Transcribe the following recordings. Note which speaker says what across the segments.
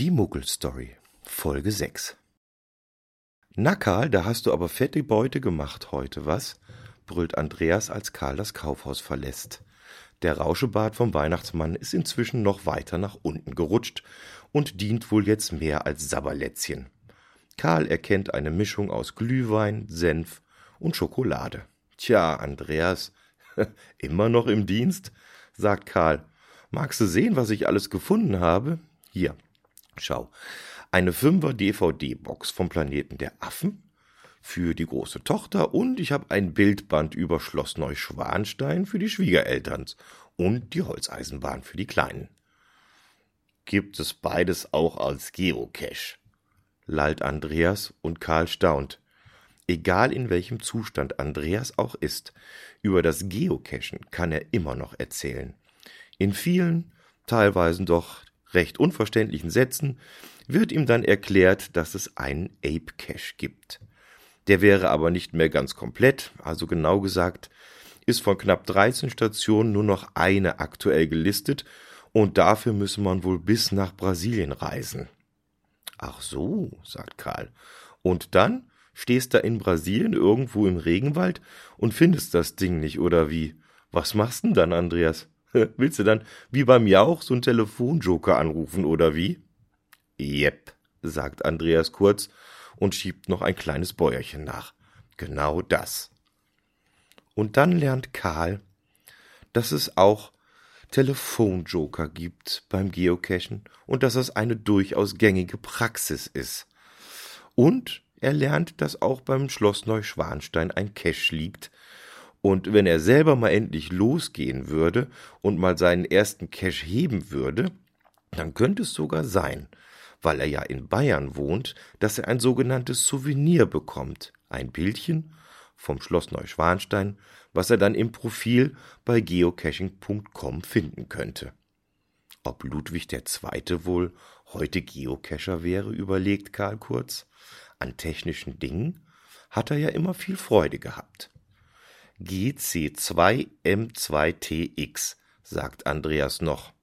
Speaker 1: Die Muggelstory, Folge 6 Na Karl, da hast du aber fette Beute gemacht heute, was? brüllt Andreas, als Karl das Kaufhaus verlässt. Der Rauschebart vom Weihnachtsmann ist inzwischen noch weiter nach unten gerutscht und dient wohl jetzt mehr als Sabberlätzchen. Karl erkennt eine Mischung aus Glühwein, Senf und Schokolade. Tja, Andreas, immer noch im Dienst? sagt Karl. Magst du sehen, was ich alles gefunden habe? Hier, Schau, eine Fünfer DVD-Box vom Planeten der Affen für die große Tochter und ich habe ein Bildband über Schloss Neuschwanstein für die Schwiegereltern und die Holzeisenbahn für die Kleinen. Gibt es beides auch als Geocache? lallt Andreas und Karl staunt. Egal in welchem Zustand Andreas auch ist, über das Geocachen kann er immer noch erzählen. In vielen, teilweise doch recht unverständlichen Sätzen wird ihm dann erklärt, dass es einen Ape Cache gibt. Der wäre aber nicht mehr ganz komplett, also genau gesagt, ist von knapp 13 Stationen nur noch eine aktuell gelistet und dafür müsse man wohl bis nach Brasilien reisen. Ach so, sagt Karl. Und dann stehst da in Brasilien irgendwo im Regenwald und findest das Ding nicht, oder wie? Was machst denn dann, Andreas? Willst du dann wie beim Jauch so einen Telefonjoker anrufen oder wie? Jep, sagt Andreas kurz und schiebt noch ein kleines Bäuerchen nach. Genau das. Und dann lernt Karl, dass es auch Telefonjoker gibt beim Geocachen und dass es eine durchaus gängige Praxis ist. Und er lernt, dass auch beim Schloss Neuschwanstein ein Cache liegt, und wenn er selber mal endlich losgehen würde und mal seinen ersten Cash heben würde, dann könnte es sogar sein, weil er ja in Bayern wohnt, dass er ein sogenanntes Souvenir bekommt, ein Bildchen vom Schloss Neuschwanstein, was er dann im Profil bei geocaching.com finden könnte. Ob Ludwig II. wohl heute Geocacher wäre, überlegt Karl Kurz. An technischen Dingen hat er ja immer viel Freude gehabt. GC2M2TX, sagt Andreas noch.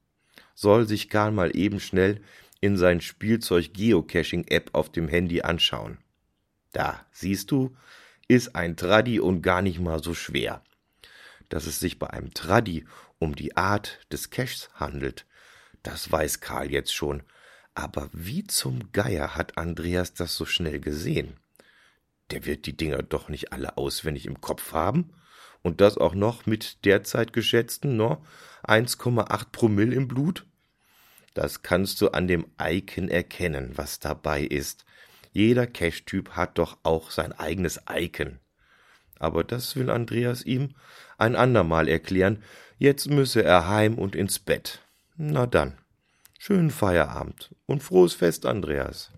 Speaker 1: Soll sich Karl mal eben schnell in sein Spielzeug Geocaching-App auf dem Handy anschauen. Da, siehst du, ist ein Traddy und gar nicht mal so schwer. Dass es sich bei einem Traddy um die Art des Caches handelt, das weiß Karl jetzt schon. Aber wie zum Geier hat Andreas das so schnell gesehen? Der wird die Dinger doch nicht alle auswendig im Kopf haben? Und das auch noch mit derzeit geschätzten no, 1,8 Promille im Blut? Das kannst du an dem Icon erkennen, was dabei ist. Jeder Cache-Typ hat doch auch sein eigenes Icon. Aber das will Andreas ihm ein andermal erklären. Jetzt müsse er heim und ins Bett. Na dann. Schönen Feierabend und frohes Fest, Andreas.